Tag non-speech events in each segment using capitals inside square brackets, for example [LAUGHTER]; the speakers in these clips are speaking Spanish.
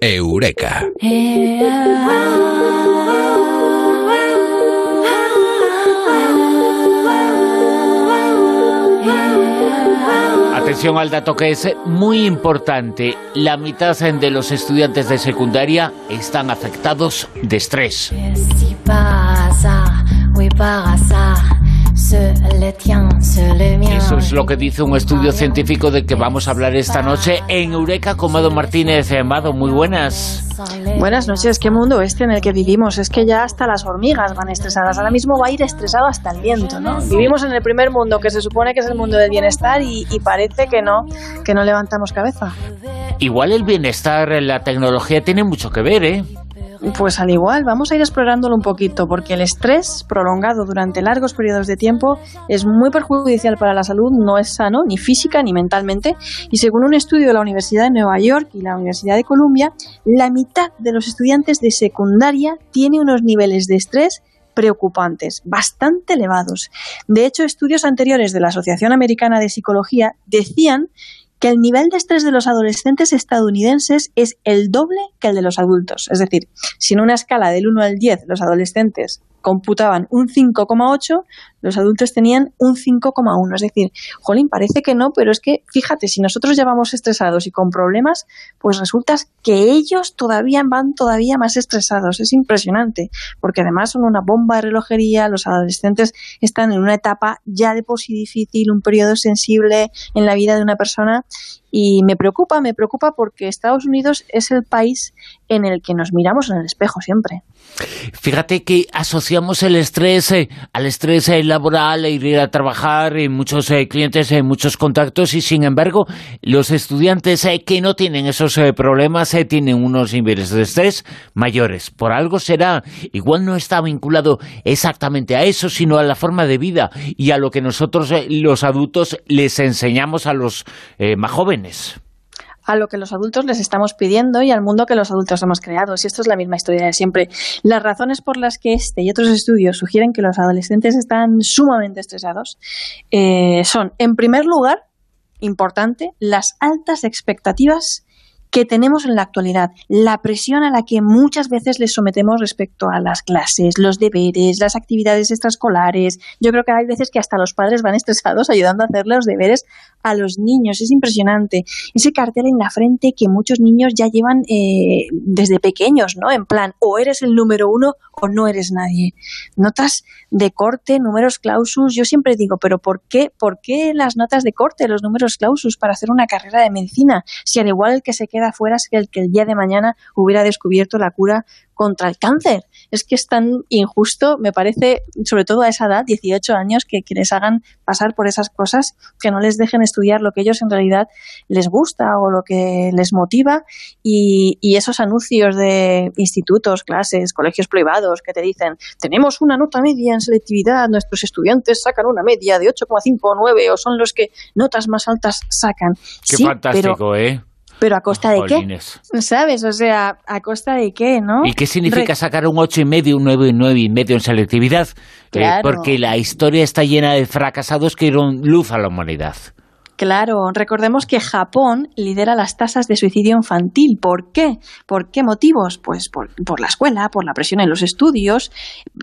Eureka. Atención al dato que es muy importante. La mitad de los estudiantes de secundaria están afectados de estrés. Eso es lo que dice un estudio científico de que vamos a hablar esta noche en Eureka con Mado Martínez. Mado, muy buenas. Buenas noches, qué mundo este en el que vivimos. Es que ya hasta las hormigas van estresadas. Ahora mismo va a ir estresado hasta el viento, ¿no? Vivimos en el primer mundo que se supone que es el mundo del bienestar y, y parece que no, que no levantamos cabeza. Igual el bienestar, la tecnología tiene mucho que ver, ¿eh? Pues al igual, vamos a ir explorándolo un poquito, porque el estrés prolongado durante largos periodos de tiempo es muy perjudicial para la salud, no es sano ni física ni mentalmente, y según un estudio de la Universidad de Nueva York y la Universidad de Columbia, la mitad de los estudiantes de secundaria tiene unos niveles de estrés preocupantes, bastante elevados. De hecho, estudios anteriores de la Asociación Americana de Psicología decían que el nivel de estrés de los adolescentes estadounidenses es el doble que el de los adultos. Es decir, si en una escala del 1 al 10 los adolescentes computaban un 5,8, los adultos tenían un 5,1. Es decir, jolín, parece que no, pero es que, fíjate, si nosotros ya vamos estresados y con problemas, pues resulta que ellos todavía van todavía más estresados. Es impresionante, porque además son una bomba de relojería, los adolescentes están en una etapa ya de por sí difícil, un periodo sensible en la vida de una persona y me preocupa, me preocupa porque Estados Unidos es el país en el que nos miramos en el espejo siempre. Fíjate que asociamos el estrés eh, al estrés eh, laboral, e ir a trabajar, en muchos eh, clientes, en muchos contactos y sin embargo los estudiantes que no tienen esos problemas tienen unos niveles de estrés mayores. Por algo será, igual no está vinculado exactamente a eso, sino a la forma de vida y a lo que nosotros los adultos les enseñamos a los más jóvenes a lo que los adultos les estamos pidiendo y al mundo que los adultos hemos creado. Si esto es la misma historia de siempre. Las razones por las que este y otros estudios sugieren que los adolescentes están sumamente estresados eh, son, en primer lugar, importante, las altas expectativas que tenemos en la actualidad, la presión a la que muchas veces les sometemos respecto a las clases, los deberes, las actividades extraescolares. Yo creo que hay veces que hasta los padres van estresados [LAUGHS] ayudando a hacer los deberes a los niños. Es impresionante. Ese cartel en la frente que muchos niños ya llevan eh, desde pequeños, ¿no? En plan, o eres el número uno o no eres nadie. Notas de corte, números clausus. Yo siempre digo, pero ¿por qué, ¿por qué las notas de corte, los números clausus para hacer una carrera de medicina? Si al igual el que se queda fuera es el que el día de mañana hubiera descubierto la cura contra el cáncer. Es que es tan injusto, me parece, sobre todo a esa edad, 18 años, que, que les hagan pasar por esas cosas, que no les dejen estudiar lo que ellos en realidad les gusta o lo que les motiva y, y esos anuncios de institutos, clases, colegios privados que te dicen, tenemos una nota media en selectividad, nuestros estudiantes sacan una media de 8,5 o 9 o son los que notas más altas sacan. Qué fantástico, ¿eh? Pero a costa de qué, ¿sabes? O sea, a costa de qué, ¿no? ¿Y qué significa sacar un ocho y medio, un nueve y nueve y medio en selectividad? Eh, porque la historia está llena de fracasados que dieron luz a la humanidad. Claro, recordemos que Japón lidera las tasas de suicidio infantil. ¿Por qué? ¿Por qué motivos? Pues por, la escuela, por la presión en los estudios,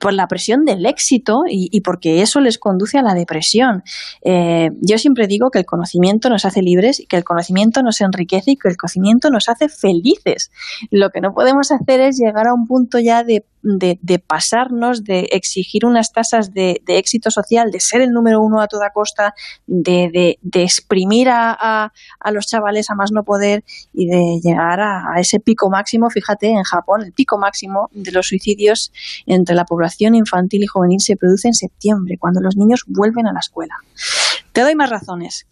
por la presión del éxito y, porque eso les conduce a la depresión. Eh, yo siempre digo que el conocimiento nos hace libres, que el conocimiento nos enriquece y que el conocimiento nos hace felices. Lo que no podemos hacer es llegar a un punto ya de de, pasarnos, de exigir unas tasas de, éxito social, de ser el número uno a toda costa, de, exprimir a, los chavales a más no poder y de llegar a, ese pico máximo. Fíjate, en Japón el pico máximo de los suicidios entre la población infantil y juvenil se produce en septiembre, cuando los niños vuelven a la escuela. Te doy más razones.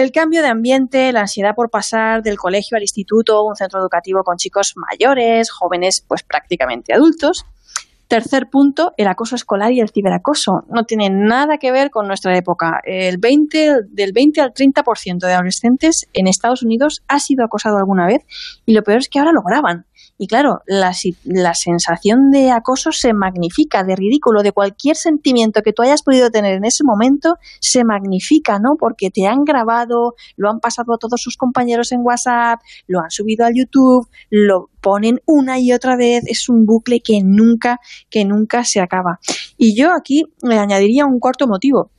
El cambio de ambiente, la ansiedad por pasar del colegio al instituto, un centro educativo con chicos mayores, jóvenes, pues prácticamente adultos. Tercer punto, el acoso escolar y el ciberacoso. No tiene nada que ver con nuestra época. El 20, del 20 al 30% de adolescentes en Estados Unidos ha sido acosado alguna vez y lo peor es que ahora lo graban. Y claro, la, la sensación de acoso se magnifica, de ridículo, de cualquier sentimiento que tú hayas podido tener en ese momento, se magnifica, ¿no? Porque te han grabado, lo han pasado a todos sus compañeros en WhatsApp, lo han subido a YouTube, lo ponen una y otra vez, es un bucle que nunca, que nunca se acaba. Y yo aquí le añadiría un cuarto motivo.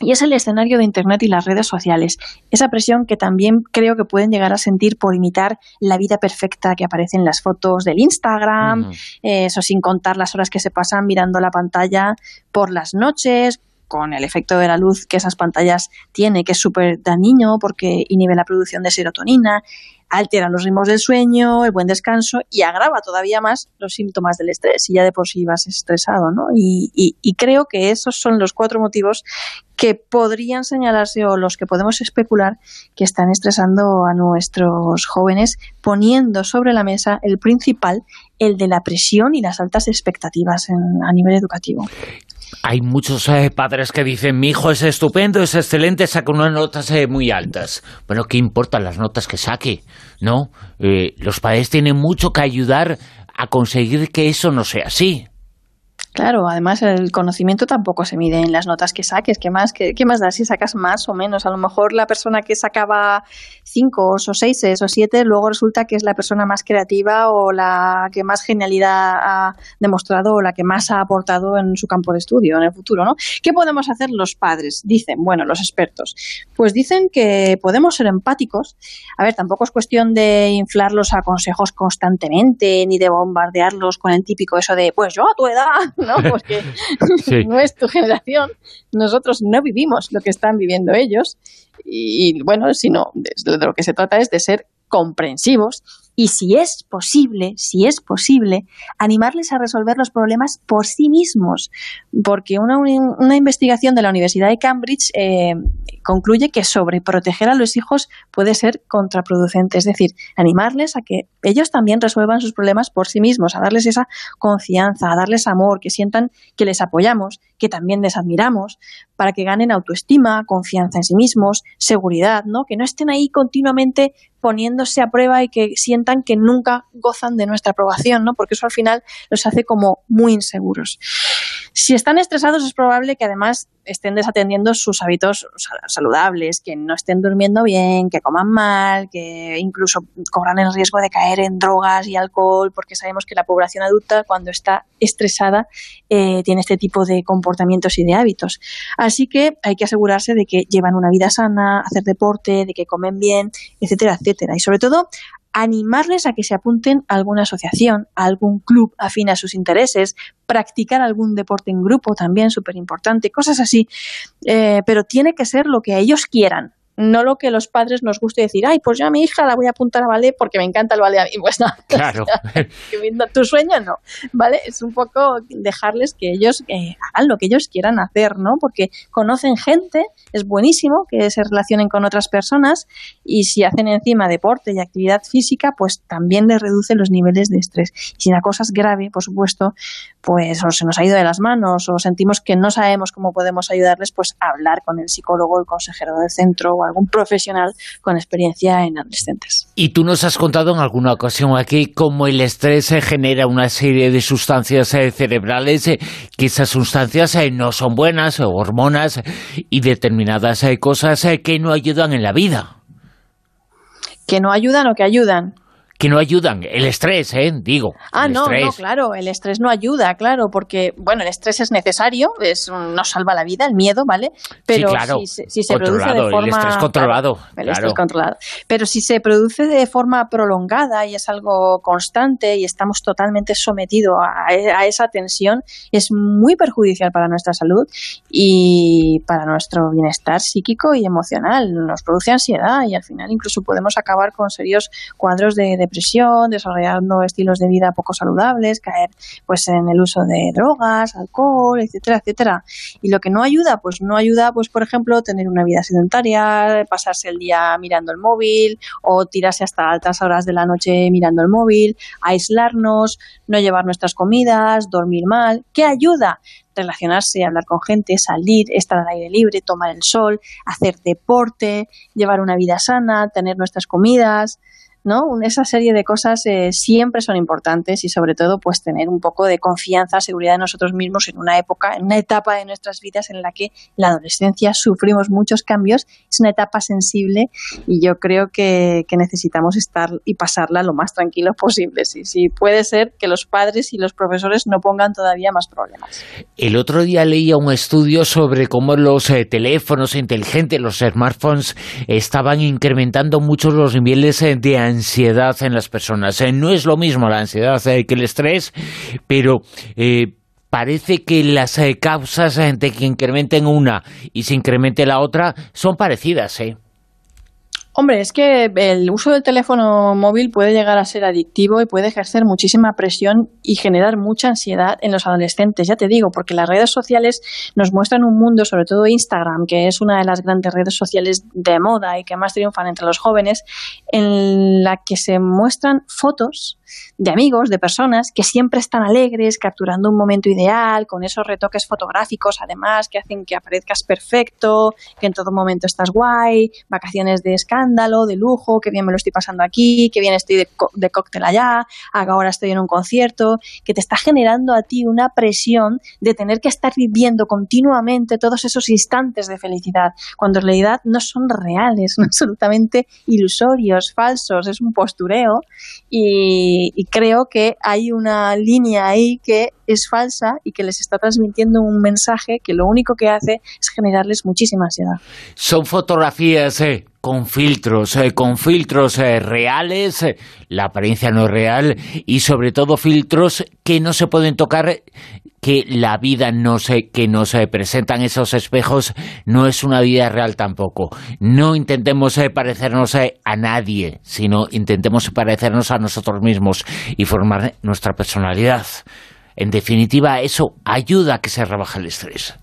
Y es el escenario de Internet y las redes sociales. Esa presión que también creo que pueden llegar a sentir por imitar la vida perfecta que aparece en las fotos del Instagram, eh, eso sin contar las horas que se pasan mirando la pantalla por las noches, con el efecto de la luz que esas pantallas tiene, que es súper dañino porque inhibe la producción de serotonina, altera los ritmos del sueño, el buen descanso y agrava todavía más los síntomas del estrés, si ya de por sí vas estresado, ¿no? Y, y creo que esos son los cuatro motivos que podrían señalarse o los que podemos especular que están estresando a nuestros jóvenes, poniendo sobre la mesa el principal, el de la presión y las altas expectativas a nivel educativo. Hay muchos eh, padres que dicen, mi hijo es estupendo, es excelente, saca unas notas eh, muy altas. Bueno, ¿qué importan las notas que saque? ¿No? Eh, los padres tienen mucho que ayudar a conseguir que eso no sea así. Claro, además el conocimiento tampoco se mide en las notas que saques. ¿Qué más, qué, más da si sacas más o menos? A lo mejor la persona que sacaba cinco o seis o siete, luego resulta que es la persona más creativa o la que más genialidad ha demostrado o la que más ha aportado en su campo de estudio en el futuro, ¿no? ¿Qué podemos hacer los padres? Dicen, bueno, los expertos. Pues dicen que podemos ser empáticos. A ver, tampoco es cuestión de inflarlos a consejos constantemente ni de bombardearlos con el típico eso de, pues yo a tu edad ¿no? Porque [LAUGHS] [LAUGHS] no es tu generación, nosotros no vivimos lo que están viviendo ellos. Y, bueno, sino de lo que se trata es de ser comprensivos y si es posible, si es posible, animarles a resolver los problemas por sí mismos, porque una, una investigación de la Universidad de Cambridge eh, concluye que sobreproteger a los hijos puede ser contraproducente, es decir, animarles a que ellos también resuelvan sus problemas por sí mismos, a darles esa confianza, a darles amor, que sientan que les apoyamos, que también les admiramos, para que ganen autoestima, confianza en sí mismos, seguridad, ¿no? Que no estén ahí continuamente poniéndose a prueba y que sientan que nunca gozan de nuestra aprobación, ¿no? Porque eso al final los hace como muy inseguros. Si están estresados es probable que además estén desatendiendo sus hábitos saludables, que no estén durmiendo bien, que coman mal, que incluso corran el riesgo de caer en drogas y alcohol, porque sabemos que la población adulta cuando está estresada eh, tiene este tipo de comportamientos y de hábitos. Así que hay que asegurarse de que llevan una vida sana, hacer deporte, de que comen bien, etcétera, etcétera. Y sobre todo animarles a que se apunten a alguna asociación, a algún club afín a sus intereses, practicar algún deporte en grupo también, súper importante, cosas así. Eh, pero tiene que ser lo que ellos quieran, no lo que los padres nos guste decir, ay, pues yo a mi hija la voy a apuntar a ballet porque me encanta el ballet a mí. Pues no, [LAUGHS] claro. [LAUGHS] tu sueño no, ¿vale? Es un poco dejarles que ellos eh, hagan lo que ellos quieran hacer, ¿no? Porque conocen gente, es buenísimo que se relacionen con otras personas y si hacen encima deporte y actividad física, pues también les reduce los niveles de estrés. Y si la cosa es grave, por supuesto, pues o se nos ha ido de las manos o sentimos que no sabemos cómo podemos ayudarles, pues hablar con el psicólogo, el consejero del centro o algún profesional con experiencia en adolescentes. Y tú nos has contado en alguna ocasión aquí cómo el estrés genera una serie de sustancias eh, cerebrales, eh, que esas sustancias eh, no son buenas, hormonas y determinadas cosas que no ayudan en la vida. ¿Que no ayudan o que ayudan? Que no ayudan. El estrés, ¿eh? Digo. Ah, no, no, claro, el estrés no ayuda, claro, porque, bueno, el estrés es necesario, es, nos salva la vida, el miedo, ¿vale? Pero si, se produce de forma... El estrés controlado. el estrés controlado. Pero si se produce de forma prolongada y es algo constante y estamos totalmente sometidos a, a esa tensión, es muy perjudicial para nuestra salud y para nuestro bienestar psíquico y emocional. Nos produce ansiedad y al final incluso podemos acabar con serios cuadros de depresión, desarrollando estilos de vida poco saludables, caer pues en el uso de drogas, alcohol, etcétera, etcétera. Y lo que no ayuda, pues no ayuda, pues por ejemplo, tener una vida sedentaria, pasarse el día mirando el móvil o tirarse hasta altas horas de la noche mirando el móvil, aislarnos, no llevar nuestras comidas, dormir mal. ¿Qué ayuda? relacionarse, hablar con gente, salir, estar al aire libre, tomar el sol, hacer deporte, llevar una vida sana, tener nuestras comidas ¿no? Esa serie de cosas eh, siempre son importantes y sobre todo pues tener un poco de confianza, seguridad en nosotros mismos en una época, en una etapa de nuestras vidas en la que la adolescencia sufrimos muchos cambios, es una etapa sensible y yo creo que, necesitamos estar y pasarla lo más tranquilo posible. Si, si puede ser que los padres y los profesores no pongan todavía más problemas. El otro día leía un estudio sobre cómo los eh, teléfonos inteligentes, los smartphones, estaban incrementando mucho los niveles eh, de ansiedad en las personas. Eh, no es lo mismo la ansiedad que el estrés, pero parece que las causas de que incrementen una y se incremente la otra son parecidas, ¿eh? Hombre, es que el uso del teléfono móvil puede llegar a ser adictivo y puede ejercer muchísima presión y generar mucha ansiedad en los adolescentes, ya te digo, porque las redes sociales nos muestran un mundo, sobre todo Instagram, que es una de las grandes redes sociales de moda y que más triunfan entre los jóvenes, en la que se muestran fotos de amigos, de personas que siempre están alegres, capturando un momento ideal, con esos retoques fotográficos, además, que hacen que aparezcas perfecto, que en todo momento estás guay, vacaciones de escándalo, de lujo, que bien me lo estoy pasando aquí, que bien estoy de, de cóctel allá, ahora estoy en un concierto, que te está generando a ti una presión de tener que estar viviendo continuamente todos esos instantes de felicidad, cuando en realidad no son reales, son [LAUGHS] absolutamente ilusorios, falsos, es un postureo y y, creo que hay una línea ahí que es falsa y que les está transmitiendo un mensaje que lo único que hace es generarles muchísima ansiedad. Son fotografías eh, con filtros, eh, con filtros eh, reales, la apariencia no es real y sobre todo filtros que no se pueden tocar que la vida no se, que nos presentan esos espejos no es una vida real tampoco. No intentemos parecernos a nadie, sino intentemos parecernos a nosotros mismos y formar nuestra personalidad. En definitiva, eso ayuda a que se rebaje el estrés.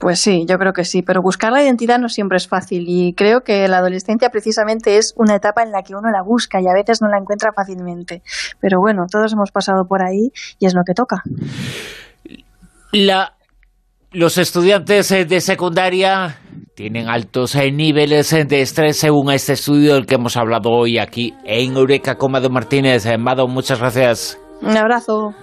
Pues sí, yo creo que sí, pero buscar la identidad no siempre es fácil y creo que la adolescencia precisamente es una etapa en la que uno la busca y a veces no la encuentra fácilmente. Pero bueno, todos hemos pasado por ahí y es lo que toca. Los estudiantes eh, de secundaria tienen altos eh, niveles eh, de estrés según este estudio del que hemos hablado hoy aquí en Eureka con Martínez. Mado, muchas gracias. Un abrazo.